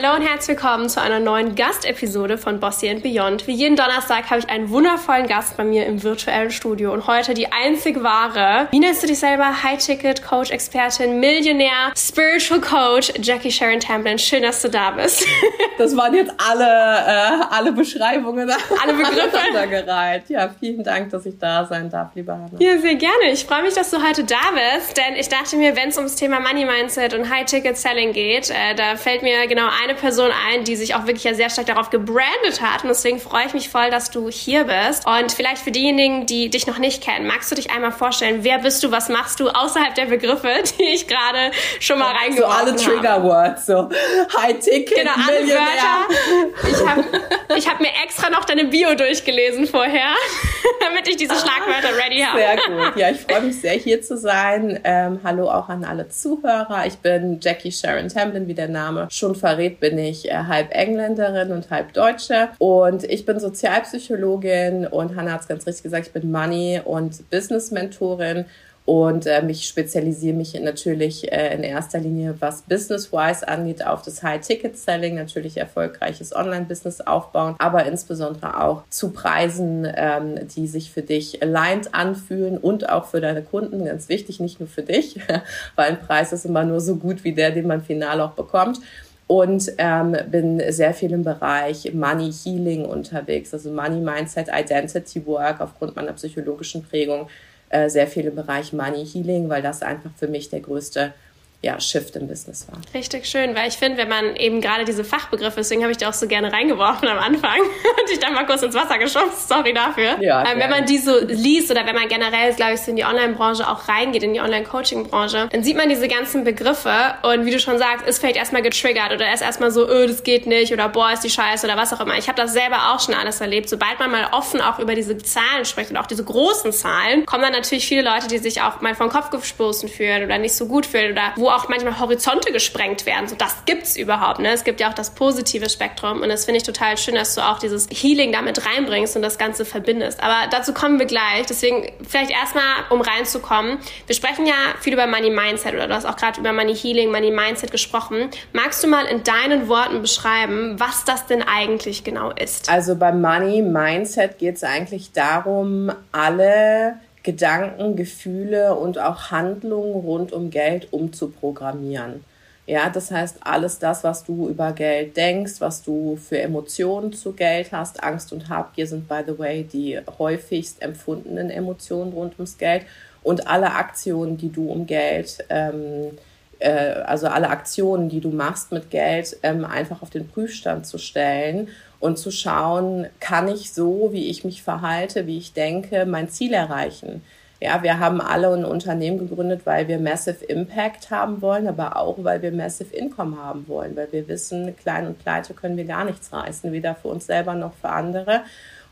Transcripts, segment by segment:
Hallo und herzlich willkommen zu einer neuen Gastepisode von Bossy and Beyond. Wie jeden Donnerstag habe ich einen wundervollen Gast bei mir im virtuellen Studio und heute die einzig wahre. Wie nennst du dich selber? High-Ticket, Coach, Expertin, Millionär, Spiritual Coach, Jackie Sharon Tamblin. Schön, dass du da bist. Das waren jetzt alle, äh, alle Beschreibungen, alle Begriffe gereiht. Ja, vielen Dank, dass ich da sein darf, liebe Hanna. Ja, sehr gerne. Ich freue mich, dass du heute da bist, denn ich dachte mir, wenn es ums Thema Money Mindset und High-Ticket Selling geht, äh, da fällt mir genau ein eine Person ein, die sich auch wirklich ja sehr stark darauf gebrandet hat. Und deswegen freue ich mich voll, dass du hier bist. Und vielleicht für diejenigen, die dich noch nicht kennen, magst du dich einmal vorstellen, wer bist du, was machst du außerhalb der Begriffe, die ich gerade schon mal reingeworfen habe? So alle Trigger-Words, so High-Ticket, Genau, alle Wörter. Ich habe ich hab mir extra noch deine Bio durchgelesen vorher, damit ich diese Schlagwörter ready habe. Sehr gut. Ja, ich freue mich sehr, hier zu sein. Ähm, hallo auch an alle Zuhörer. Ich bin Jackie Sharon Tamblin, wie der Name schon verrät bin ich äh, halb Engländerin und halb Deutsche. Und ich bin Sozialpsychologin und Hannah hat es ganz richtig gesagt, ich bin Money- und Business-Mentorin und äh, ich spezialisiere mich natürlich äh, in erster Linie, was Business-wise angeht, auf das High-Ticket-Selling, natürlich erfolgreiches Online-Business aufbauen, aber insbesondere auch zu Preisen, ähm, die sich für dich aligned anfühlen und auch für deine Kunden. Ganz wichtig, nicht nur für dich, weil ein Preis ist immer nur so gut wie der, den man final auch bekommt und ähm, bin sehr viel im Bereich Money Healing unterwegs, also Money Mindset Identity Work aufgrund meiner psychologischen Prägung, äh, sehr viel im Bereich Money Healing, weil das einfach für mich der größte ja, Shift im Business war. Richtig schön, weil ich finde, wenn man eben gerade diese Fachbegriffe, deswegen habe ich die auch so gerne reingeworfen am Anfang und ich dann mal kurz ins Wasser geschubst, sorry dafür. Ja, ähm, wenn man die so liest oder wenn man generell, glaube ich, so in die Online-Branche auch reingeht, in die Online-Coaching-Branche, dann sieht man diese ganzen Begriffe und wie du schon sagst, ist vielleicht erstmal getriggert oder ist erstmal so, öh, das geht nicht oder boah, ist die Scheiße oder was auch immer. Ich habe das selber auch schon alles erlebt. Sobald man mal offen auch über diese Zahlen spricht und auch diese großen Zahlen, kommen dann natürlich viele Leute, die sich auch mal vom Kopf gestoßen fühlen oder nicht so gut fühlen oder wo auch manchmal Horizonte gesprengt werden. So, das gibt's überhaupt. Ne? Es gibt ja auch das positive Spektrum und das finde ich total schön, dass du auch dieses Healing damit reinbringst und das Ganze verbindest. Aber dazu kommen wir gleich. Deswegen vielleicht erstmal, um reinzukommen. Wir sprechen ja viel über Money Mindset oder du hast auch gerade über Money Healing, Money Mindset gesprochen. Magst du mal in deinen Worten beschreiben, was das denn eigentlich genau ist? Also beim Money Mindset geht es eigentlich darum, alle Gedanken, Gefühle und auch Handlungen rund um Geld umzuprogrammieren. Ja, das heißt, alles das, was du über Geld denkst, was du für Emotionen zu Geld hast, Angst und Habgier sind, by the way, die häufigst empfundenen Emotionen rund ums Geld und alle Aktionen, die du um Geld, ähm, äh, also alle Aktionen, die du machst mit Geld, ähm, einfach auf den Prüfstand zu stellen und zu schauen, kann ich so, wie ich mich verhalte, wie ich denke, mein Ziel erreichen. Ja, wir haben alle ein Unternehmen gegründet, weil wir Massive Impact haben wollen, aber auch, weil wir Massive Income haben wollen, weil wir wissen, klein und pleite können wir gar nichts reißen, weder für uns selber noch für andere.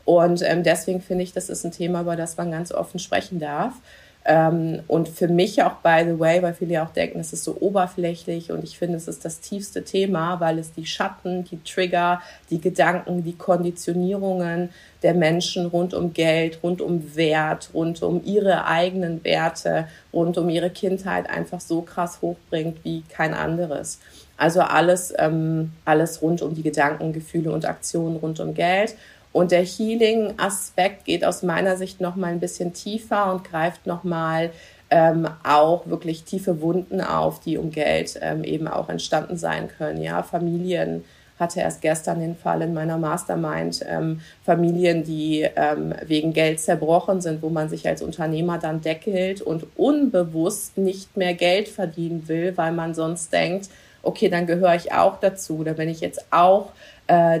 Und ähm, deswegen finde ich, das ist ein Thema, über das man ganz offen sprechen darf. Ähm, und für mich auch, by the way, weil viele ja auch denken, es ist so oberflächlich und ich finde, es ist das tiefste Thema, weil es die Schatten, die Trigger, die Gedanken, die Konditionierungen der Menschen rund um Geld, rund um Wert, rund um ihre eigenen Werte, rund um ihre Kindheit einfach so krass hochbringt wie kein anderes. Also alles, ähm, alles rund um die Gedanken, Gefühle und Aktionen rund um Geld. Und der Healing-Aspekt geht aus meiner Sicht noch mal ein bisschen tiefer und greift noch mal ähm, auch wirklich tiefe Wunden auf, die um Geld ähm, eben auch entstanden sein können. Ja, Familien hatte erst gestern den Fall in meiner Mastermind, ähm, Familien, die ähm, wegen Geld zerbrochen sind, wo man sich als Unternehmer dann deckelt und unbewusst nicht mehr Geld verdienen will, weil man sonst denkt, okay, dann gehöre ich auch dazu. Oder wenn ich jetzt auch äh,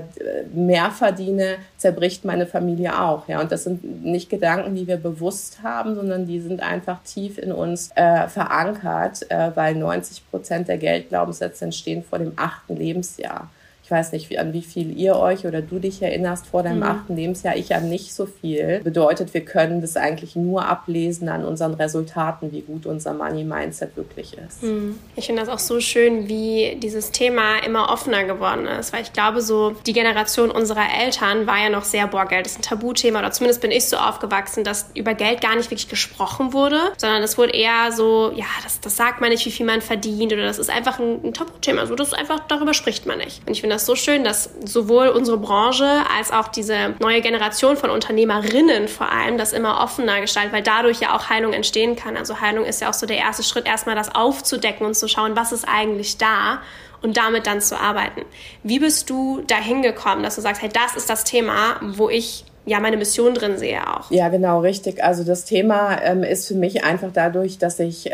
mehr verdiene, zerbricht meine Familie auch. Ja, und das sind nicht Gedanken, die wir bewusst haben, sondern die sind einfach tief in uns äh, verankert, äh, weil 90 Prozent der Geldglaubenssätze entstehen vor dem achten Lebensjahr. Ich weiß nicht, wie, an wie viel ihr euch oder du dich erinnerst vor deinem mhm. achten Lebensjahr, ich an nicht so viel. Bedeutet, wir können das eigentlich nur ablesen an unseren Resultaten, wie gut unser Money-Mindset wirklich ist. Mhm. Ich finde das auch so schön, wie dieses Thema immer offener geworden ist, weil ich glaube, so die Generation unserer Eltern war ja noch sehr, boah, Geld ist ein Tabuthema oder zumindest bin ich so aufgewachsen, dass über Geld gar nicht wirklich gesprochen wurde, sondern es wurde eher so, ja, das, das sagt man nicht, wie viel man verdient oder das ist einfach ein, ein Tabuthema. Also das ist einfach, darüber spricht man nicht. Und ich finde das so schön, dass sowohl unsere Branche als auch diese neue Generation von Unternehmerinnen vor allem das immer offener gestaltet, weil dadurch ja auch Heilung entstehen kann. Also Heilung ist ja auch so der erste Schritt, erstmal das aufzudecken und zu schauen, was ist eigentlich da und damit dann zu arbeiten. Wie bist du dahin gekommen, dass du sagst, hey, das ist das Thema, wo ich ja meine Mission drin sehe auch. Ja, genau, richtig. Also das Thema ähm, ist für mich einfach dadurch, dass ich äh,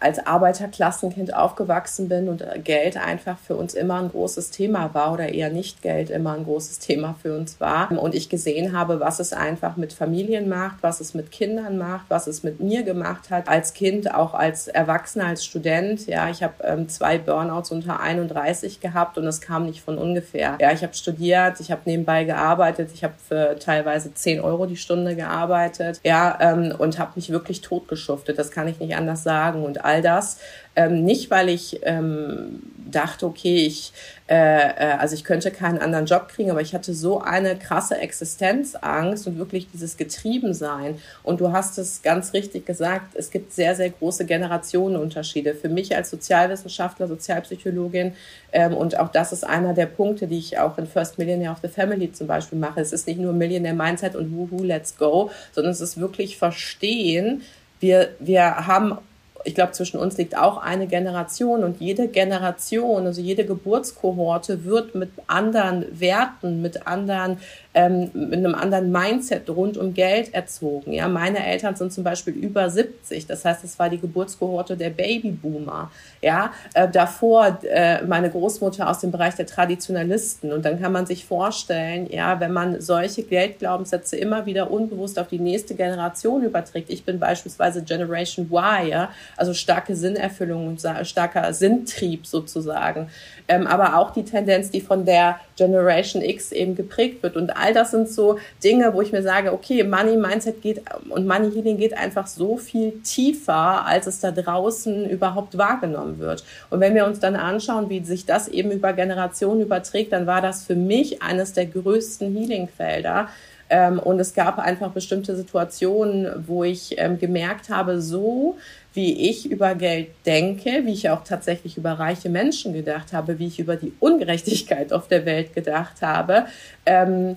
als Arbeiterklassenkind aufgewachsen bin und Geld einfach für uns immer ein großes Thema war oder eher nicht Geld immer ein großes Thema für uns war. Und ich gesehen habe, was es einfach mit Familien macht, was es mit Kindern macht, was es mit mir gemacht hat als Kind, auch als Erwachsener, als Student. Ja, ich habe ähm, zwei Burnouts unter 31 gehabt und das kam nicht von ungefähr. Ja, ich habe studiert, ich habe nebenbei gearbeitet, ich habe für teilweise teilweise 10 Euro die Stunde gearbeitet, ja, ähm, und habe mich wirklich totgeschuftet. Das kann ich nicht anders sagen. Und all das ähm, nicht, weil ich ähm, dachte, okay, ich, äh, äh, also ich könnte keinen anderen Job kriegen, aber ich hatte so eine krasse Existenzangst und wirklich dieses Getriebensein. Und du hast es ganz richtig gesagt, es gibt sehr, sehr große Generationenunterschiede. Für mich als Sozialwissenschaftler, Sozialpsychologin, ähm, und auch das ist einer der Punkte, die ich auch in First Millionaire of the Family zum Beispiel mache. Es ist nicht nur Millionaire Mindset und Woohoo, let's go, sondern es ist wirklich verstehen, wir, wir haben ich glaube, zwischen uns liegt auch eine Generation und jede Generation, also jede Geburtskohorte wird mit anderen Werten, mit anderen ähm, mit einem anderen Mindset rund um Geld erzogen. Ja, meine Eltern sind zum Beispiel über 70, das heißt, es war die Geburtskohorte der Babyboomer. Ja, äh, davor äh, meine Großmutter aus dem Bereich der Traditionalisten. Und dann kann man sich vorstellen, ja, wenn man solche Geldglaubenssätze immer wieder unbewusst auf die nächste Generation überträgt. Ich bin beispielsweise Generation Y, ja, also starke Sinnerfüllung und starker Sinntrieb sozusagen. Ähm, aber auch die Tendenz, die von der Generation X eben geprägt wird. Und all das sind so Dinge, wo ich mir sage, okay, Money Mindset geht und Money Healing geht einfach so viel tiefer, als es da draußen überhaupt wahrgenommen wird. Und wenn wir uns dann anschauen, wie sich das eben über Generationen überträgt, dann war das für mich eines der größten Healing-Felder. Ähm, und es gab einfach bestimmte Situationen, wo ich ähm, gemerkt habe, so wie ich über Geld denke, wie ich auch tatsächlich über reiche Menschen gedacht habe, wie ich über die Ungerechtigkeit auf der Welt gedacht habe, ähm,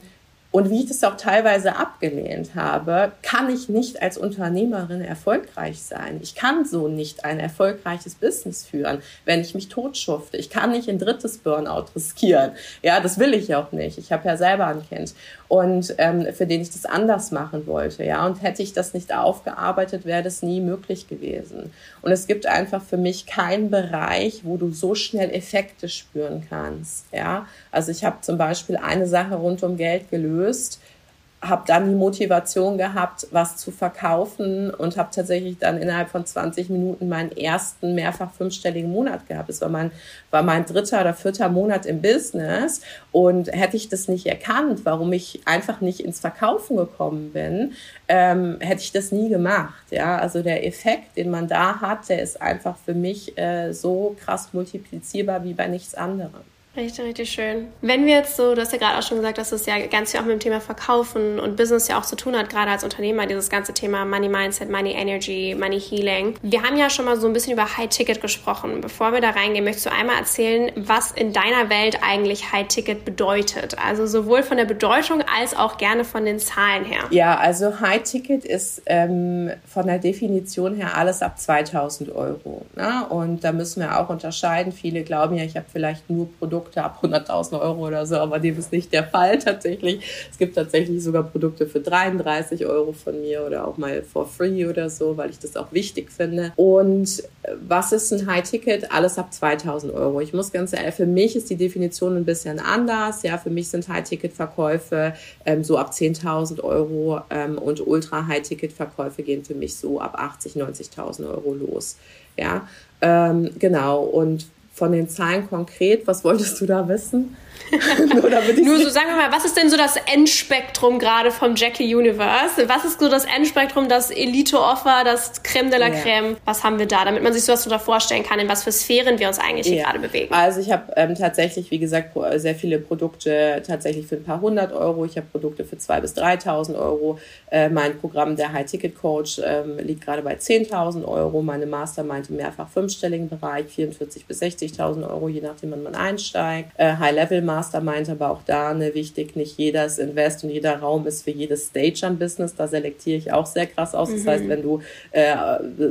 und wie ich das auch teilweise abgelehnt habe, kann ich nicht als Unternehmerin erfolgreich sein. Ich kann so nicht ein erfolgreiches Business führen, wenn ich mich totschufte. Ich kann nicht ein drittes Burnout riskieren. Ja, das will ich auch nicht. Ich habe ja selber ein Kind und ähm, für den ich das anders machen wollte. Ja, und hätte ich das nicht aufgearbeitet, wäre das nie möglich gewesen. Und es gibt einfach für mich keinen Bereich, wo du so schnell Effekte spüren kannst. Ja, also ich habe zum Beispiel eine Sache rund um Geld gelöst habe dann die Motivation gehabt, was zu verkaufen und habe tatsächlich dann innerhalb von 20 Minuten meinen ersten mehrfach fünfstelligen Monat gehabt. Es war mein, war mein dritter oder vierter Monat im Business und hätte ich das nicht erkannt, warum ich einfach nicht ins Verkaufen gekommen bin, ähm, hätte ich das nie gemacht. Ja, also der Effekt, den man da hat, der ist einfach für mich äh, so krass multiplizierbar wie bei nichts anderem. Richtig, richtig schön. Wenn wir jetzt so, du hast ja gerade auch schon gesagt, dass es ja ganz viel auch mit dem Thema Verkaufen und Business ja auch zu tun hat, gerade als Unternehmer, dieses ganze Thema Money Mindset, Money Energy, Money Healing. Wir haben ja schon mal so ein bisschen über High Ticket gesprochen. Bevor wir da reingehen, möchtest du einmal erzählen, was in deiner Welt eigentlich High Ticket bedeutet? Also sowohl von der Bedeutung als auch gerne von den Zahlen her. Ja, also High Ticket ist ähm, von der Definition her alles ab 2000 Euro. Ne? Und da müssen wir auch unterscheiden. Viele glauben ja, ich habe vielleicht nur Produkte Produkte ab 100.000 Euro oder so, aber dem ist nicht der Fall tatsächlich. Es gibt tatsächlich sogar Produkte für 33 Euro von mir oder auch mal for free oder so, weil ich das auch wichtig finde. Und äh, was ist ein High-Ticket? Alles ab 2000 Euro. Ich muss ganz ehrlich, für mich ist die Definition ein bisschen anders. Ja, für mich sind High-Ticket-Verkäufe ähm, so ab 10.000 Euro ähm, und Ultra-High-Ticket-Verkäufe gehen für mich so ab 80.000, 90.000 Euro los. Ja, ähm, genau. Und von den Zahlen konkret, was wolltest du da wissen? Nur, Nur so, sagen wir mal, was ist denn so das Endspektrum gerade vom Jackie Universe? Was ist so das Endspektrum, das Elite-Offer, das Creme de la Creme? Was haben wir da, damit man sich sowas so vorstellen kann, in was für Sphären wir uns eigentlich hier gerade bewegen? Also ich habe ähm, tatsächlich, wie gesagt, sehr viele Produkte tatsächlich für ein paar hundert Euro. Ich habe Produkte für zwei bis 3.000 Euro. Äh, mein Programm, der High-Ticket-Coach, ähm, liegt gerade bei 10.000 Euro. Meine Mastermind im mehrfach fünfstelligen Bereich, 44.000 bis 60.000 Euro, je nachdem, wann man einsteigt. Äh, High-Level-Mastermind, aber auch da ne, wichtig, nicht jedes Invest und jeder Raum ist für jedes Stage am Business. Da selektiere ich auch sehr krass aus. Das mhm. heißt, wenn du äh,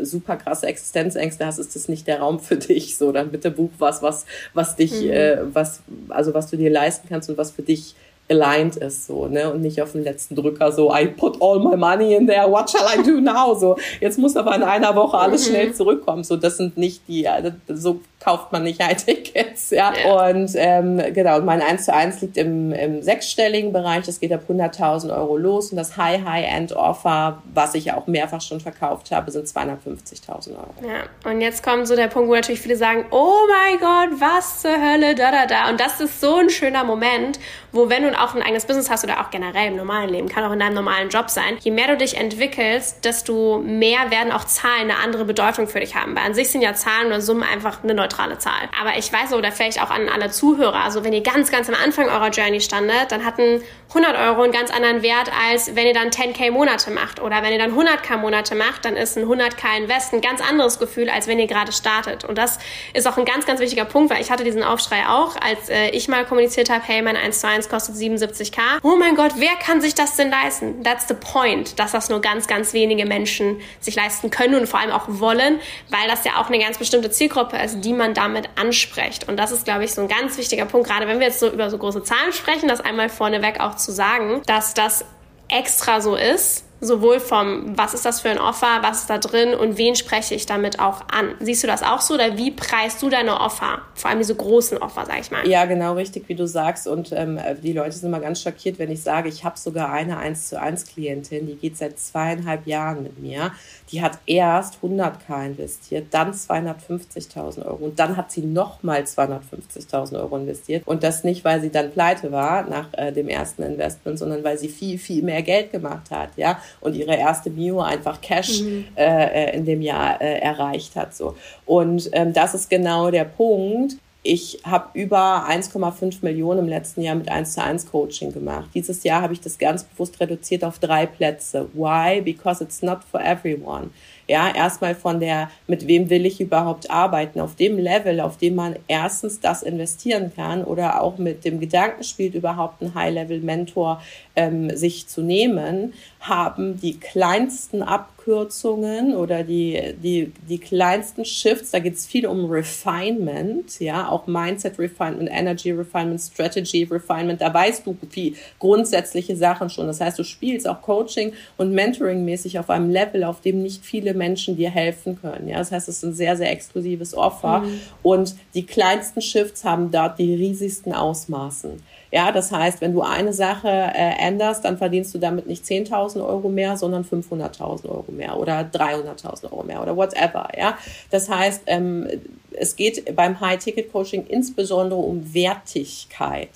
super krasse Existenzängste hast, ist das nicht der Raum für dich. So, dann bitte buch was, was, was dich, mhm. äh, was, also was du dir leisten kannst und was für dich aligned ist so, ne? Und nicht auf den letzten Drücker so, I put all my money in there, what shall I do now? So, jetzt muss aber in einer Woche alles mhm. schnell zurückkommen. So, das sind nicht die, also, so kauft man nicht High-Tickets, ja. ja. Und ähm, genau, mein 1 zu 1 liegt im, im sechsstelligen Bereich, das geht ab 100.000 Euro los und das High-High-End-Offer, was ich ja auch mehrfach schon verkauft habe, sind 250.000 Euro. Ja, und jetzt kommt so der Punkt, wo natürlich viele sagen, oh mein Gott, was zur Hölle, da, da, da. Und das ist so ein schöner Moment, wo wenn du auch ein eigenes Business hast oder auch generell im normalen Leben, kann auch in deinem normalen Job sein, je mehr du dich entwickelst, desto mehr werden auch Zahlen eine andere Bedeutung für dich haben. Weil an sich sind ja Zahlen oder Summen einfach eine neutrale Zahl. Aber ich weiß, oder vielleicht auch an alle Zuhörer, also wenn ihr ganz, ganz am Anfang eurer Journey standet, dann hatten 100 Euro einen ganz anderen Wert, als wenn ihr dann 10k Monate macht. Oder wenn ihr dann 100k Monate macht, dann ist ein 100k Invest ein ganz anderes Gefühl, als wenn ihr gerade startet. Und das ist auch ein ganz, ganz wichtiger Punkt, weil ich hatte diesen Aufschrei auch, als äh, ich mal kommuniziert habe, hey, mein 1 zu 1 kostet 77k. Oh mein Gott, wer kann sich das denn leisten? That's the point, dass das nur ganz, ganz wenige Menschen sich leisten können und vor allem auch wollen, weil das ja auch eine ganz bestimmte Zielgruppe ist, die man damit anspricht. Und das ist, glaube ich, so ein ganz wichtiger Punkt, gerade wenn wir jetzt so über so große Zahlen sprechen, das einmal vorneweg auch zu sagen, dass das extra so ist, Sowohl vom, was ist das für ein Offer, was ist da drin und wen spreche ich damit auch an? Siehst du das auch so oder wie preist du deine Offer? Vor allem diese großen Offer, sag ich mal. Ja, genau richtig, wie du sagst. Und ähm, die Leute sind immer ganz schockiert, wenn ich sage, ich habe sogar eine 1 zu 1 Klientin, die geht seit zweieinhalb Jahren mit mir. Die hat erst 100k investiert, dann 250.000 Euro und dann hat sie nochmal 250.000 Euro investiert. Und das nicht, weil sie dann pleite war nach äh, dem ersten Investment, sondern weil sie viel, viel mehr Geld gemacht hat. Ja, und ihre erste Mio einfach Cash mhm. äh, äh, in dem Jahr äh, erreicht hat. So. Und ähm, das ist genau der Punkt. Ich habe über 1,5 Millionen im letzten Jahr mit 1 zu 1 Coaching gemacht. Dieses Jahr habe ich das ganz bewusst reduziert auf drei Plätze. Why? Because it's not for everyone. Ja, erstmal von der, mit wem will ich überhaupt arbeiten, auf dem Level, auf dem man erstens das investieren kann oder auch mit dem Gedanken spielt, überhaupt einen High-Level-Mentor ähm, sich zu nehmen, haben die kleinsten Abkürzungen oder die, die, die kleinsten Shifts, da geht es viel um Refinement, ja, auch Mindset Refinement, Energy Refinement, Strategy Refinement, da weißt du viel grundsätzliche Sachen schon. Das heißt, du spielst auch Coaching und Mentoring mäßig auf einem Level, auf dem nicht viele Menschen dir helfen können. Ja, das heißt, es ist ein sehr, sehr exklusives Offer mhm. und die kleinsten Shifts haben dort die riesigsten Ausmaßen. Ja, das heißt, wenn du eine Sache äh, änderst, dann verdienst du damit nicht 10.000 Euro mehr, sondern 500.000 Euro mehr oder 300.000 Euro mehr oder whatever. Ja, das heißt, ähm, es geht beim High-Ticket-Coaching insbesondere um Wertigkeit.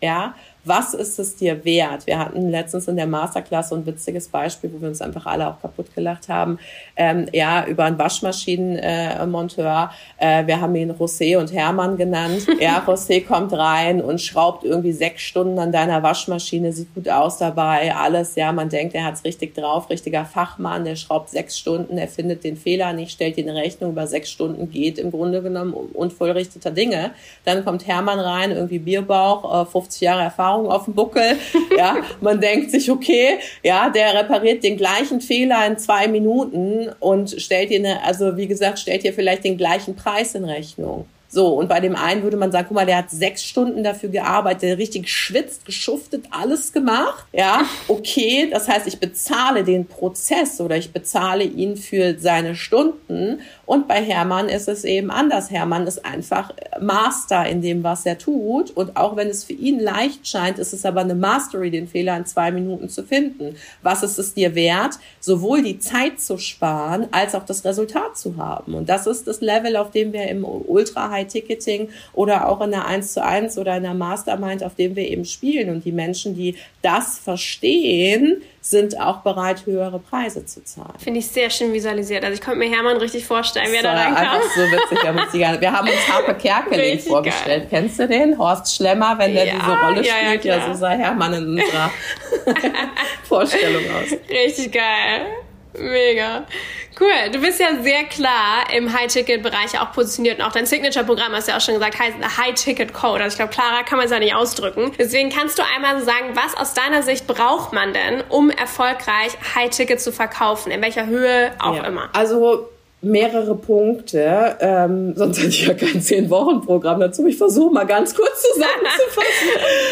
Ja, was ist es dir wert? Wir hatten letztens in der Masterclass so ein witziges Beispiel, wo wir uns einfach alle auch kaputt gelacht haben. Ähm, ja, über einen Waschmaschinenmonteur. Äh, äh, wir haben ihn José und Hermann genannt. Ja, José kommt rein und schraubt irgendwie sechs Stunden an deiner Waschmaschine, sieht gut aus dabei, alles. Ja, man denkt, er hat's richtig drauf, richtiger Fachmann, der schraubt sechs Stunden, er findet den Fehler nicht, stellt dir eine Rechnung über sechs Stunden, geht im Grunde genommen unvollrichteter Dinge. Dann kommt Hermann rein, irgendwie Bierbauch, äh, 50 Jahre Erfahrung Erfahrung auf dem Buckel. Ja, man denkt sich, okay, ja, der repariert den gleichen Fehler in zwei Minuten und stellt dir eine, also wie gesagt, stellt dir vielleicht den gleichen Preis in Rechnung. So, und bei dem einen würde man sagen, guck mal, der hat sechs Stunden dafür gearbeitet, richtig geschwitzt, geschuftet, alles gemacht. Ja, okay, das heißt, ich bezahle den Prozess oder ich bezahle ihn für seine Stunden. Und bei Hermann ist es eben anders. Hermann ist einfach Master in dem, was er tut. Und auch wenn es für ihn leicht scheint, ist es aber eine Mastery, den Fehler in zwei Minuten zu finden. Was ist es dir wert, sowohl die Zeit zu sparen, als auch das Resultat zu haben? Und das ist das Level, auf dem wir im Ultra High-Ticketing oder auch in der 1 zu 1 oder in der Mastermind, auf dem wir eben spielen. Und die Menschen, die das verstehen, sind auch bereit, höhere Preise zu zahlen. Finde ich sehr schön visualisiert. Also ich konnte mir Hermann richtig vorstellen, wie er da reinkam. einfach so witzig. Wir haben uns Harpe Kerkeling vorgestellt. Geil. Kennst du den? Horst Schlemmer, wenn der ja, diese Rolle spielt. Ja, ja, so sah Hermann in unserer Vorstellung aus. Richtig geil. Mega. Cool. Du bist ja sehr klar im High-Ticket-Bereich auch positioniert und auch dein Signature-Programm, hast du ja auch schon gesagt, heißt High-Ticket-Code. Also ich glaube, klarer kann man es ja nicht ausdrücken. Deswegen kannst du einmal sagen, was aus deiner Sicht braucht man denn, um erfolgreich High-Ticket zu verkaufen? In welcher Höhe auch ja. immer? Also mehrere Punkte, ähm, sonst hätte ich ja kein Zehn-Wochen-Programm dazu. Ich versuche mal ganz kurz zusammenzufassen.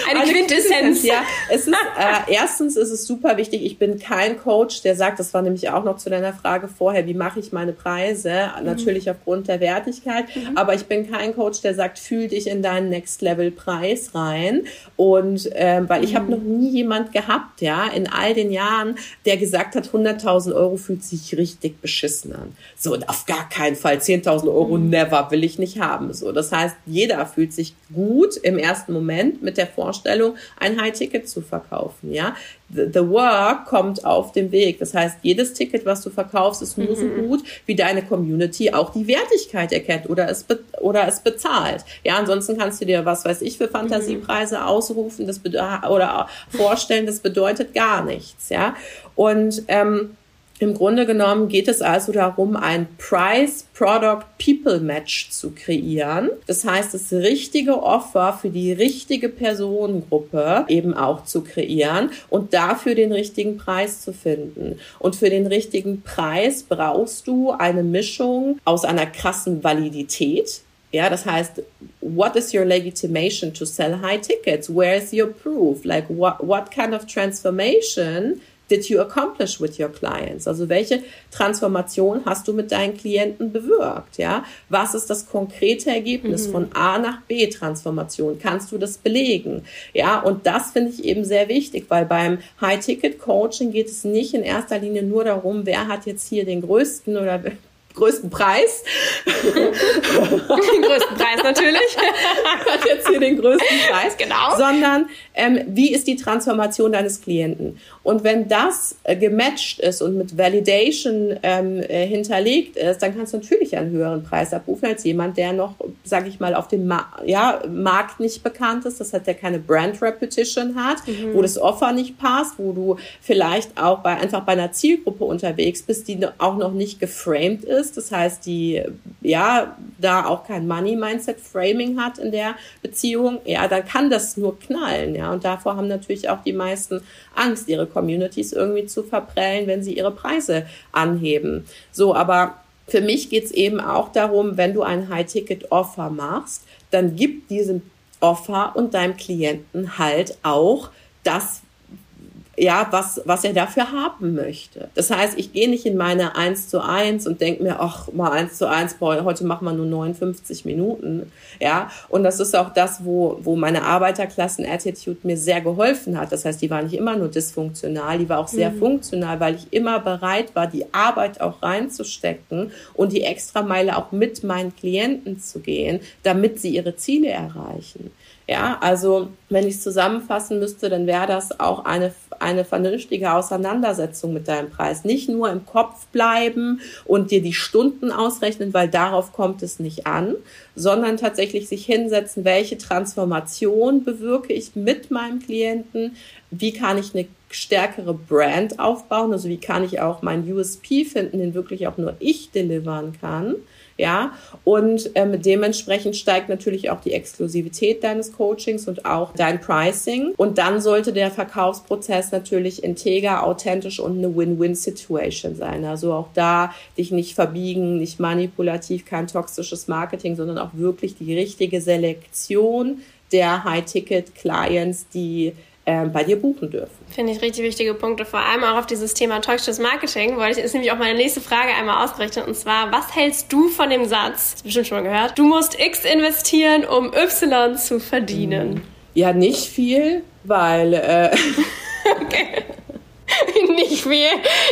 Eine, Eine Quintessenz. Ja, es ist, äh, erstens ist es super wichtig, ich bin kein Coach, der sagt, das war nämlich auch noch zu deiner Frage vorher, wie mache ich meine Preise? Mhm. Natürlich aufgrund der Wertigkeit, mhm. aber ich bin kein Coach, der sagt, fühl dich in deinen Next-Level-Preis rein. Und ähm, weil ich mhm. habe noch nie jemand gehabt, ja, in all den Jahren, der gesagt hat, 100.000 Euro fühlt sich richtig beschissen an. So, auf gar keinen Fall 10.000 Euro mhm. never will ich nicht haben. So, das heißt, jeder fühlt sich gut im ersten Moment mit der Vorstellung, ein High-Ticket zu verkaufen. Ja, the, the, work kommt auf dem Weg. Das heißt, jedes Ticket, was du verkaufst, ist nur mhm. so gut, wie deine Community auch die Wertigkeit erkennt oder es oder es bezahlt. Ja, ansonsten kannst du dir was weiß ich für Fantasiepreise mhm. ausrufen, das oder vorstellen. Das bedeutet gar nichts. Ja, und ähm, im Grunde genommen geht es also darum, ein Price-Product-People-Match zu kreieren. Das heißt, das richtige Offer für die richtige Personengruppe eben auch zu kreieren und dafür den richtigen Preis zu finden. Und für den richtigen Preis brauchst du eine Mischung aus einer krassen Validität, ja, das heißt, what is your legitimation to sell high tickets? Where is your proof? Like what, what kind of transformation did you accomplish with your clients? Also welche Transformation hast du mit deinen Klienten bewirkt? Ja, was ist das konkrete Ergebnis mhm. von A nach B Transformation? Kannst du das belegen? Ja, und das finde ich eben sehr wichtig, weil beim High-Ticket-Coaching geht es nicht in erster Linie nur darum, wer hat jetzt hier den größten oder größten Preis. den größten Preis natürlich. Hat jetzt hier den größten Preis. Genau. Sondern ähm, wie ist die Transformation deines Klienten? Und wenn das äh, gematcht ist und mit Validation ähm, äh, hinterlegt ist, dann kannst du natürlich einen höheren Preis abrufen als jemand, der noch, sage ich mal, auf dem Ma ja, Markt nicht bekannt ist. Das heißt, der keine Brand Repetition hat, mhm. wo das Offer nicht passt, wo du vielleicht auch bei, einfach bei einer Zielgruppe unterwegs bist, die auch noch nicht geframed ist ist. Das heißt, die ja da auch kein Money-Mindset-Framing hat in der Beziehung, ja, dann kann das nur knallen. Ja, und davor haben natürlich auch die meisten Angst, ihre Communities irgendwie zu verprellen, wenn sie ihre Preise anheben. So, aber für mich geht es eben auch darum, wenn du ein High-Ticket-Offer machst, dann gib diesem Offer und deinem Klienten halt auch das, ja, was, was er dafür haben möchte. Das heißt, ich gehe nicht in meine 1 zu 1 und denke mir, ach, mal 1 zu 1, boah, heute machen wir nur 59 Minuten. Ja, und das ist auch das, wo, wo meine Arbeiterklassen-Attitude mir sehr geholfen hat. Das heißt, die war nicht immer nur dysfunktional, die war auch sehr mhm. funktional, weil ich immer bereit war, die Arbeit auch reinzustecken und die Extrameile auch mit meinen Klienten zu gehen, damit sie ihre Ziele erreichen. Ja, also wenn ich es zusammenfassen müsste, dann wäre das auch eine, eine vernünftige Auseinandersetzung mit deinem Preis. Nicht nur im Kopf bleiben und dir die Stunden ausrechnen, weil darauf kommt es nicht an, sondern tatsächlich sich hinsetzen, welche Transformation bewirke ich mit meinem Klienten, wie kann ich eine stärkere Brand aufbauen, also wie kann ich auch meinen USP finden, den wirklich auch nur ich delivern kann ja, und ähm, dementsprechend steigt natürlich auch die Exklusivität deines Coachings und auch dein Pricing. Und dann sollte der Verkaufsprozess natürlich integer, authentisch und eine Win-Win-Situation sein. Also auch da dich nicht verbiegen, nicht manipulativ, kein toxisches Marketing, sondern auch wirklich die richtige Selektion der High-Ticket-Clients, die bei dir buchen dürfen. Finde ich richtig wichtige Punkte, vor allem auch auf dieses Thema toxisches Marketing, weil ich ist nämlich auch meine nächste Frage einmal ausgerechnet und zwar, was hältst du von dem Satz, das bestimmt schon mal gehört, du musst X investieren, um Y zu verdienen? Ja, nicht viel, weil äh, okay. nicht viel.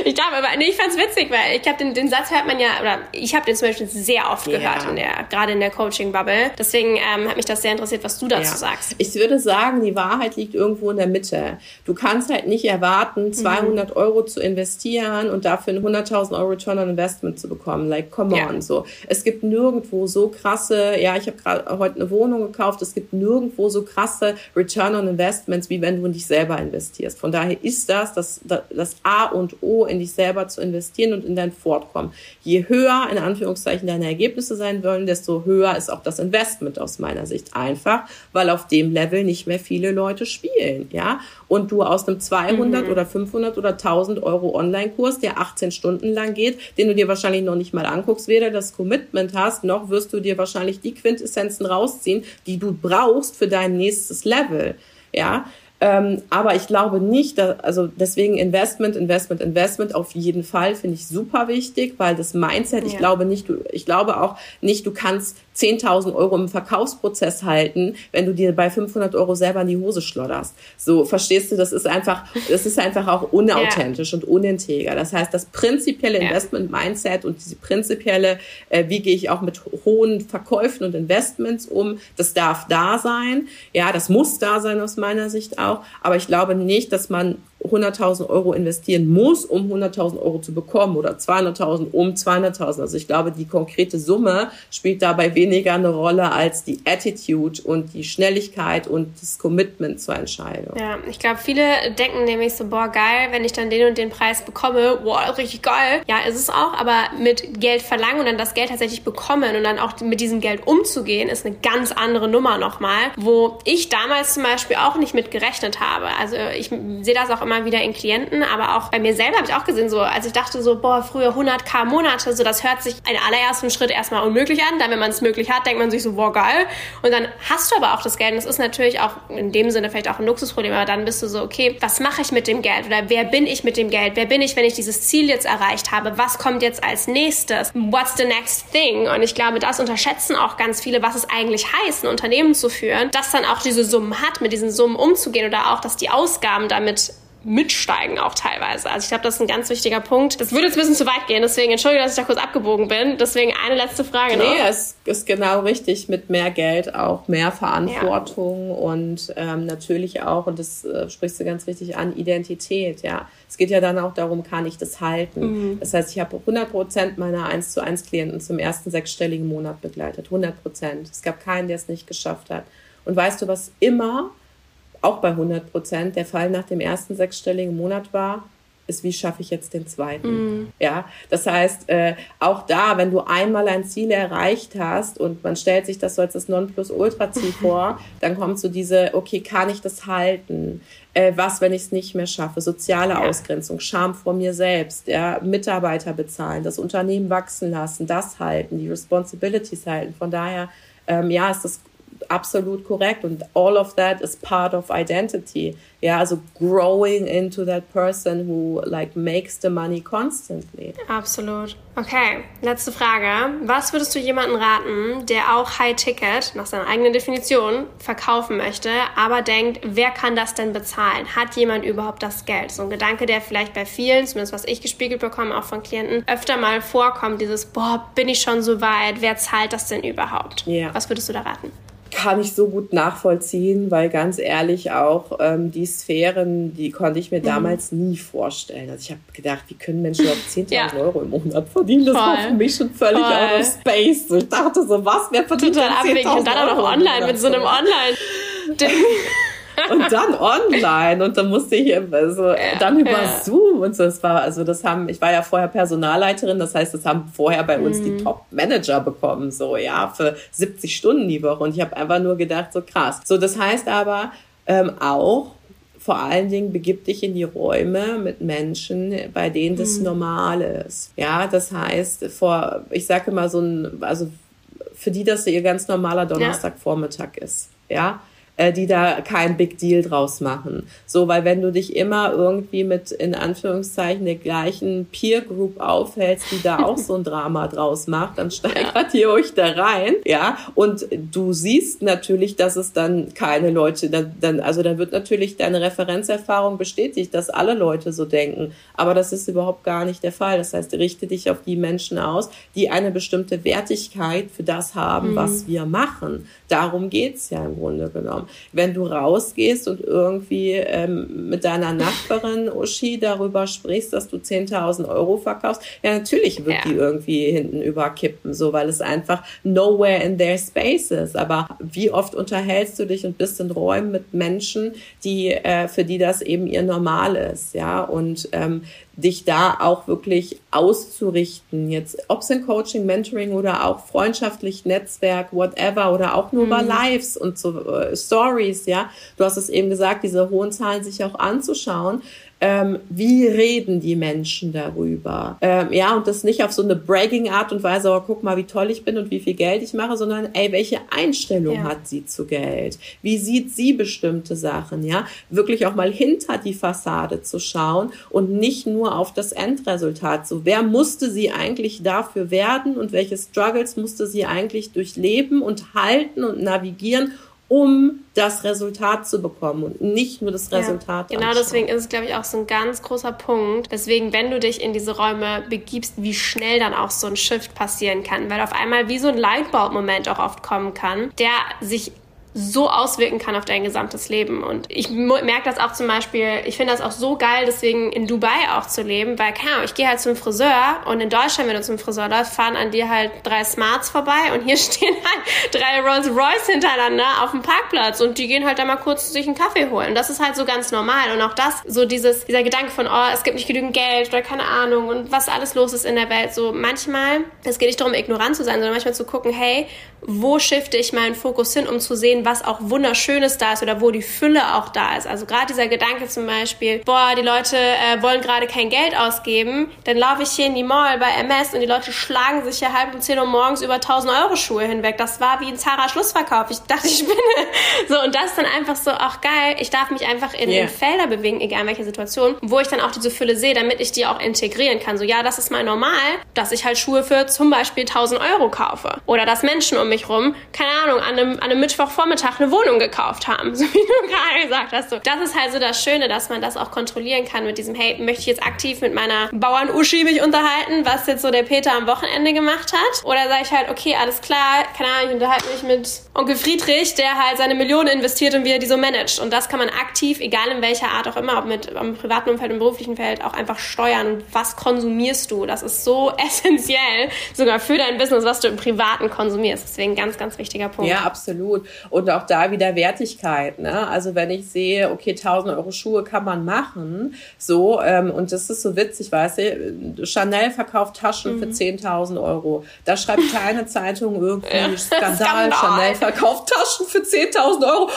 Ich glaube, aber nee, ich fand's witzig, weil ich glaube, den, den Satz hört man ja, oder ich habe den zum Beispiel sehr oft ja. gehört, in der, gerade in der Coaching-Bubble. Deswegen ähm, hat mich das sehr interessiert, was du dazu ja. sagst. Ich würde sagen, die Wahrheit liegt irgendwo in der Mitte. Du kannst halt nicht erwarten, 200 mhm. Euro zu investieren und dafür einen 100.000 Euro Return on Investment zu bekommen. Like, come on, ja. so. Es gibt nirgendwo so krasse, ja, ich habe gerade heute eine Wohnung gekauft, es gibt nirgendwo so krasse Return on Investments, wie wenn du in dich selber investierst. Von daher ist das das, das A und O, in dich selber zu investieren und in dein Fortkommen. Je höher, in Anführungszeichen, deine Ergebnisse sein wollen, desto höher ist auch das Investment aus meiner Sicht. Einfach, weil auf dem Level nicht mehr viele Leute spielen, ja. Und du aus einem 200 mhm. oder 500 oder 1000 Euro Online-Kurs, der 18 Stunden lang geht, den du dir wahrscheinlich noch nicht mal anguckst, weder das Commitment hast, noch wirst du dir wahrscheinlich die Quintessenzen rausziehen, die du brauchst für dein nächstes Level. Ja, ähm, aber ich glaube nicht, dass, also deswegen Investment, Investment, Investment auf jeden Fall finde ich super wichtig, weil das Mindset, ja. ich glaube nicht, du, ich glaube auch nicht, du kannst 10.000 Euro im Verkaufsprozess halten, wenn du dir bei 500 Euro selber in die Hose schlodderst. So, verstehst du, das ist einfach, das ist einfach auch unauthentisch ja. und uninteger. Das heißt, das prinzipielle Investment-Mindset und diese prinzipielle, äh, wie gehe ich auch mit hohen Verkäufen und Investments um, das darf da sein. Ja, das muss da sein aus meiner Sicht auch. Aber ich glaube nicht, dass man 100.000 Euro investieren muss, um 100.000 Euro zu bekommen oder 200.000 um 200.000. Also ich glaube, die konkrete Summe spielt dabei weniger eine Rolle als die Attitude und die Schnelligkeit und das Commitment zur Entscheidung. Ja, ich glaube, viele denken nämlich so, boah, geil, wenn ich dann den und den Preis bekomme, boah, richtig geil. Ja, ist es auch, aber mit Geld verlangen und dann das Geld tatsächlich bekommen und dann auch mit diesem Geld umzugehen, ist eine ganz andere Nummer nochmal, wo ich damals zum Beispiel auch nicht mit gerechnet habe. Also ich sehe das auch immer immer wieder in Klienten, aber auch bei mir selber habe ich auch gesehen, so als ich dachte so, boah, früher 100k Monate, so das hört sich in allerersten Schritt erstmal unmöglich an. Dann, wenn man es möglich hat, denkt man sich so, boah, geil. Und dann hast du aber auch das Geld. Und das ist natürlich auch in dem Sinne vielleicht auch ein Luxusproblem, aber dann bist du so, okay, was mache ich mit dem Geld? Oder wer bin ich mit dem Geld? Wer bin ich, wenn ich dieses Ziel jetzt erreicht habe? Was kommt jetzt als nächstes? What's the next thing? Und ich glaube, das unterschätzen auch ganz viele, was es eigentlich heißt, ein Unternehmen zu führen, das dann auch diese Summen hat, mit diesen Summen umzugehen oder auch, dass die Ausgaben damit mitsteigen auch teilweise. Also ich glaube, das ist ein ganz wichtiger Punkt. Das würde jetzt ein bisschen zu weit gehen, deswegen entschuldige, dass ich da kurz abgebogen bin. Deswegen eine letzte Frage noch. Nee, es ist genau richtig. Mit mehr Geld auch mehr Verantwortung ja. und ähm, natürlich auch, und das äh, sprichst du ganz richtig an, Identität, ja. Es geht ja dann auch darum, kann ich das halten? Mhm. Das heißt, ich habe 100 Prozent meiner 1 zu 1 Klienten zum ersten sechsstelligen Monat begleitet. 100 Prozent. Es gab keinen, der es nicht geschafft hat. Und weißt du, was immer auch bei 100 Prozent der Fall nach dem ersten sechsstelligen Monat war, ist, wie schaffe ich jetzt den zweiten? Mm. Ja, das heißt, äh, auch da, wenn du einmal ein Ziel erreicht hast und man stellt sich das so als das Nonplusultra-Ziel vor, dann kommt so diese, okay, kann ich das halten? Äh, was, wenn ich es nicht mehr schaffe? Soziale ja. Ausgrenzung, Scham vor mir selbst, ja, Mitarbeiter bezahlen, das Unternehmen wachsen lassen, das halten, die Responsibilities halten. Von daher, ähm, ja, ist das absolut korrekt und all of that is part of identity. Ja, also growing into that person who like makes the money constantly. Absolut. Okay, letzte Frage. Was würdest du jemanden raten, der auch High Ticket nach seiner eigenen Definition verkaufen möchte, aber denkt, wer kann das denn bezahlen? Hat jemand überhaupt das Geld? So ein Gedanke, der vielleicht bei vielen, zumindest was ich gespiegelt bekomme, auch von Klienten, öfter mal vorkommt, dieses, boah, bin ich schon so weit? Wer zahlt das denn überhaupt? Ja. Was würdest du da raten? Kann ich so gut nachvollziehen, weil ganz ehrlich auch ähm, die Sphären, die konnte ich mir mhm. damals nie vorstellen. Also ich habe gedacht, wie können Menschen überhaupt 10.000 ja. Euro im Monat verdienen? Das Voll. war für mich schon völlig Voll. out of space. Ich dachte so, was, wer verdient Total abwegig und dann auch noch online mit so einem Online. und dann online und dann musste ich also ja, dann über ja. Zoom und so. Das war also das haben ich war ja vorher Personalleiterin, das heißt, das haben vorher bei uns mhm. die Top Manager bekommen so ja für 70 Stunden die Woche und ich habe einfach nur gedacht so krass. So das heißt aber ähm, auch vor allen Dingen begib dich in die Räume mit Menschen, bei denen das mhm. normal ist. Ja, das heißt, vor, ich sage immer so ein, also für die das ihr ganz normaler Donnerstagvormittag ja. ist. Ja, äh, die da kein Big Deal draus machen. So, weil wenn du dich immer irgendwie mit in Anführungszeichen der gleichen Peer Group aufhältst, die da auch so ein Drama draus macht, dann steigert ja. ihr euch da rein, ja. Und du siehst natürlich, dass es dann keine Leute, dann, dann also da wird natürlich deine Referenzerfahrung bestätigt, dass alle Leute so denken. Aber das ist überhaupt gar nicht der Fall. Das heißt, richte dich auf die Menschen aus, die eine bestimmte Wertigkeit für das haben, mhm. was wir machen. Darum geht's ja im Grunde genommen. Wenn du rausgehst und irgendwie ähm, mit deiner Nachbarin Uschi darüber sprichst, dass du 10.000 Euro verkaufst, ja, natürlich wird ja. die irgendwie hinten überkippen, so, weil es einfach nowhere in their space ist. Aber wie oft unterhältst du dich und bist in Räumen mit Menschen, die, äh, für die das eben ihr Normal ist, ja, und ähm, dich da auch wirklich auszurichten. Jetzt, ob es in Coaching, Mentoring oder auch freundschaftlich Netzwerk, whatever, oder auch nur mhm. über Lives und so äh, Stories, ja. Du hast es eben gesagt, diese hohen Zahlen sich auch anzuschauen ähm, wie reden die Menschen darüber? Ähm, ja, und das nicht auf so eine Bragging-Art und Weise, oh, guck mal, wie toll ich bin und wie viel Geld ich mache, sondern ey, welche Einstellung ja. hat sie zu Geld? Wie sieht sie bestimmte Sachen? Ja, wirklich auch mal hinter die Fassade zu schauen und nicht nur auf das Endresultat. So, wer musste sie eigentlich dafür werden und welche Struggles musste sie eigentlich durchleben und halten und navigieren, um das Resultat zu bekommen und nicht nur das Resultat. Ja, genau anschauen. deswegen ist es, glaube ich, auch so ein ganz großer Punkt. Deswegen, wenn du dich in diese Räume begibst, wie schnell dann auch so ein Shift passieren kann, weil auf einmal wie so ein Lightbulb-Moment auch oft kommen kann, der sich so auswirken kann auf dein gesamtes Leben. Und ich merke das auch zum Beispiel, ich finde das auch so geil, deswegen in Dubai auch zu leben, weil, keine Ahnung, ich gehe halt zum Friseur und in Deutschland, wenn du zum Friseur läufst, fahren an dir halt drei Smarts vorbei und hier stehen halt drei Rolls Royce hintereinander auf dem Parkplatz und die gehen halt da mal kurz sich einen Kaffee holen. Und das ist halt so ganz normal. Und auch das, so dieses, dieser Gedanke von, oh, es gibt nicht genügend Geld oder keine Ahnung und was alles los ist in der Welt. So manchmal, es geht nicht darum, ignorant zu sein, sondern manchmal zu gucken, hey, wo shifte ich meinen Fokus hin, um zu sehen, was auch Wunderschönes da ist oder wo die Fülle auch da ist. Also gerade dieser Gedanke zum Beispiel, boah, die Leute äh, wollen gerade kein Geld ausgeben, dann laufe ich hier in die Mall bei MS und die Leute schlagen sich hier halb um 10 Uhr morgens über 1000 Euro Schuhe hinweg. Das war wie ein Zara Schlussverkauf. Ich dachte, ich bin so und das ist dann einfach so, ach geil, ich darf mich einfach in, yeah. in Felder bewegen, egal in welcher Situation, wo ich dann auch diese Fülle sehe, damit ich die auch integrieren kann. So ja, das ist mal normal, dass ich halt Schuhe für zum Beispiel 1000 Euro kaufe oder dass Menschen um mich rum, keine Ahnung, an einem, an einem Mittwochvormittag eine Wohnung gekauft haben, so wie du gerade gesagt hast. So, das ist halt so das Schöne, dass man das auch kontrollieren kann mit diesem, hey, möchte ich jetzt aktiv mit meiner Bauern-Uschi mich unterhalten, was jetzt so der Peter am Wochenende gemacht hat? Oder sage ich halt, okay, alles klar, keine Ahnung, ich unterhalte mich mit Onkel Friedrich, der halt seine Millionen investiert und wie er die so managt. Und das kann man aktiv, egal in welcher Art auch immer, ob mit im privaten Umfeld, im beruflichen Feld, auch einfach steuern. Was konsumierst du? Das ist so essentiell, sogar für dein Business, was du im Privaten konsumierst. Deswegen ganz, ganz wichtiger Punkt. Ja, absolut. Und auch da wieder Wertigkeit. Ne? Also wenn ich sehe, okay, 1000 Euro Schuhe kann man machen, so, ähm, und das ist so witzig, weißt du, Chanel verkauft Taschen mhm. für 10.000 Euro. Da schreibt keine Zeitung irgendwie ja. Skandal, Skandal, Chanel verkauft Taschen für 10.000 Euro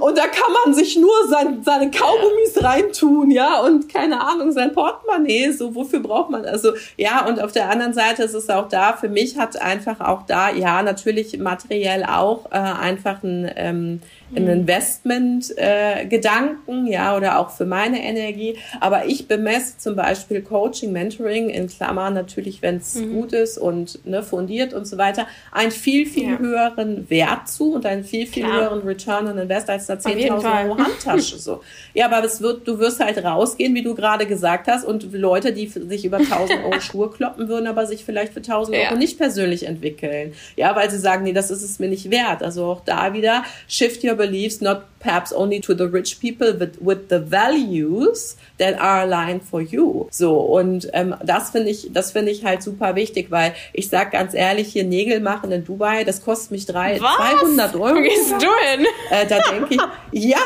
und da kann man sich nur sein, seine Kaugummis ja. reintun, ja, und keine Ahnung, sein Portemonnaie, so, wofür braucht man, also, ja, und auf der anderen Seite ist es auch da, für mich hat einfach auch da, ja, natürlich materiell auch äh, einfach ein, ähm, ein Investment-Gedanken, äh, ja, oder auch für meine Energie. Aber ich bemesse zum Beispiel Coaching, Mentoring, in Klammern natürlich, wenn es mhm. gut ist und ne, fundiert und so weiter, einen viel, viel ja. höheren Wert zu und einen viel, viel Klar. höheren Return on Invest als eine 10.000 Euro Handtasche. So. Ja, aber es wird, du wirst halt rausgehen, wie du gerade gesagt hast, und Leute, die sich über 1.000 Euro Schuhe kloppen würden, aber sich vielleicht für 1.000 Euro ja. nicht persönlich entwickeln. Ja, weil sie sagen, nee, das ist es mir nicht wert. Also auch da wieder, shift your beliefs not perhaps only to the rich people, but with the values that are aligned for you. So und ähm, das finde ich, das finde ich halt super wichtig, weil ich sag ganz ehrlich, hier Nägel machen in Dubai, das kostet mich drei, Was? 200 Euro. Wie gehst du hin? Äh, da denke ich, ja.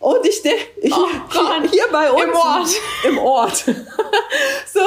Und ich denke, oh, hier, hier, bei uns im Ort, im Ort. so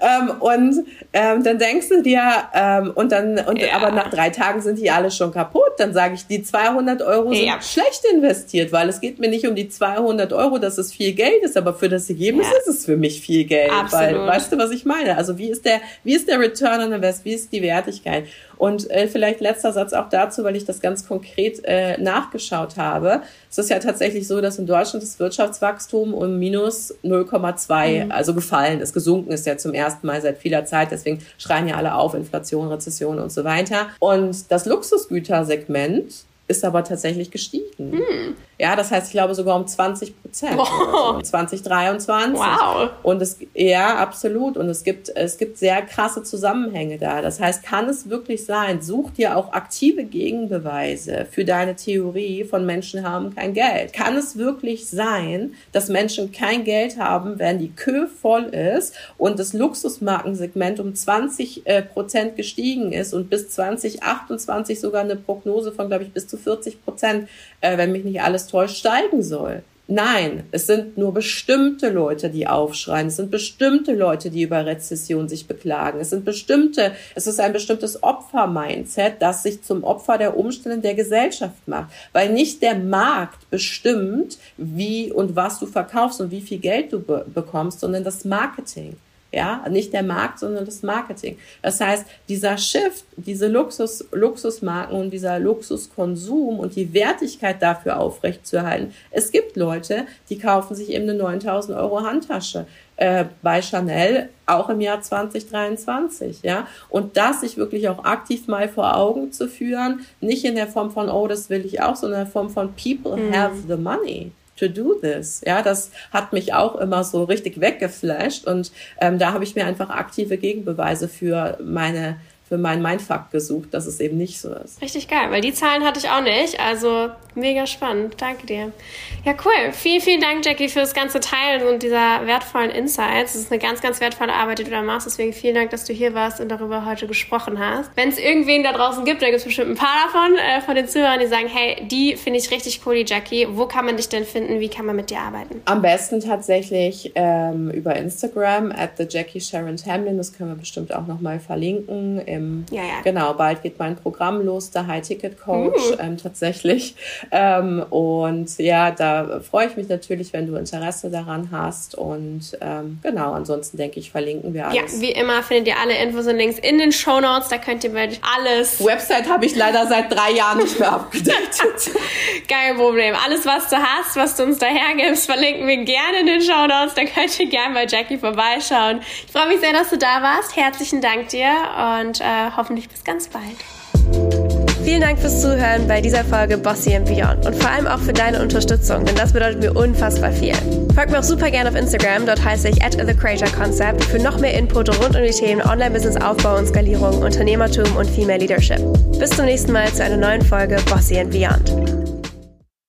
ähm, und ähm, dann denkst du dir ähm, und dann und ja. aber nach drei Tagen sind die alle schon kaputt. Dann sage ich, die 200 Euro sind ja. schlecht investiert, weil es geht mir nicht um die 200 Euro, dass es viel Geld ist, aber für das Ergebnis ja. ist es für mich viel Geld. Absolut. Weil, weißt du, was ich meine? Also wie ist der, wie ist der Return on Invest? Wie ist die Wertigkeit? Und äh, vielleicht letzter Satz auch dazu, weil ich das ganz konkret äh, nachgeschaut habe. Es ist ja tatsächlich so, dass in Deutschland das Wirtschaftswachstum um minus 0,2, mhm. also gefallen ist, gesunken ist ja zum ersten Mal seit vieler Zeit. Deswegen schreien ja alle auf Inflation, Rezession und so weiter. Und das Luxusgütersegment ist aber tatsächlich gestiegen. Hm. Ja, das heißt, ich glaube sogar um 20 Prozent. Wow. 2023. Wow. Und es, ja, absolut. Und es gibt, es gibt sehr krasse Zusammenhänge da. Das heißt, kann es wirklich sein, such dir auch aktive Gegenbeweise für deine Theorie von Menschen haben kein Geld. Kann es wirklich sein, dass Menschen kein Geld haben, wenn die Kö voll ist und das Luxusmarkensegment um 20 äh, Prozent gestiegen ist und bis 2028 sogar eine Prognose von, glaube ich, bis zu 40 Prozent, äh, wenn mich nicht alles täuscht, steigen soll. Nein, es sind nur bestimmte Leute, die aufschreien. Es sind bestimmte Leute, die über Rezession sich beklagen. Es sind bestimmte, es ist ein bestimmtes Opfer-Mindset, das sich zum Opfer der Umstände der Gesellschaft macht. Weil nicht der Markt bestimmt, wie und was du verkaufst und wie viel Geld du be bekommst, sondern das Marketing. Ja, nicht der Markt, sondern das Marketing. Das heißt, dieser Shift, diese Luxus, Luxusmarken und dieser Luxuskonsum und die Wertigkeit dafür aufrechtzuerhalten. Es gibt Leute, die kaufen sich eben eine 9000 Euro Handtasche äh, bei Chanel auch im Jahr 2023, ja. Und das sich wirklich auch aktiv mal vor Augen zu führen, nicht in der Form von, oh, das will ich auch, sondern in der Form von people mhm. have the money to do this. Ja, das hat mich auch immer so richtig weggeflasht und ähm, da habe ich mir einfach aktive Gegenbeweise für meine für meinen Mindfuck gesucht, dass es eben nicht so ist. Richtig geil, weil die Zahlen hatte ich auch nicht. Also mega spannend. Danke dir. Ja, cool. Vielen, vielen Dank, Jackie, für das ganze Teilen und dieser wertvollen Insights. Es ist eine ganz, ganz wertvolle Arbeit, die du da machst. Deswegen vielen Dank, dass du hier warst und darüber heute gesprochen hast. Wenn es irgendwen da draußen gibt, da gibt es bestimmt ein paar davon, äh, von den Zuhörern, die sagen, hey, die finde ich richtig cool, die Jackie. Wo kann man dich denn finden? Wie kann man mit dir arbeiten? Am besten tatsächlich ähm, über Instagram at the Jackie Sharon Tamlin. Das können wir bestimmt auch nochmal verlinken im, ja, ja. genau, bald geht mein Programm los, der High Ticket Coach, uh. ähm, tatsächlich. Ähm, und ja, da freue ich mich natürlich, wenn du Interesse daran hast. Und ähm, genau, ansonsten denke ich, verlinken wir alles. Ja, wie immer findet ihr alle Infos und Links in den Show Notes. Da könnt ihr mit alles. Website habe ich leider seit drei Jahren nicht mehr abgedatet. Kein Problem. Alles, was du hast, was du uns daher gibst, verlinken wir gerne in den Show Notes. Da könnt ihr gerne bei Jackie vorbeischauen. Ich freue mich sehr, dass du da warst. Herzlichen Dank dir und äh, hoffentlich bis ganz bald. Vielen Dank fürs Zuhören bei dieser Folge Bossy and Beyond und vor allem auch für deine Unterstützung, denn das bedeutet mir unfassbar viel. Folgt mir auch super gerne auf Instagram, dort heiße ich at The für noch mehr Input rund um die Themen Online-Business-Aufbau und Skalierung, Unternehmertum und Female Leadership. Bis zum nächsten Mal zu einer neuen Folge Bossy and Beyond.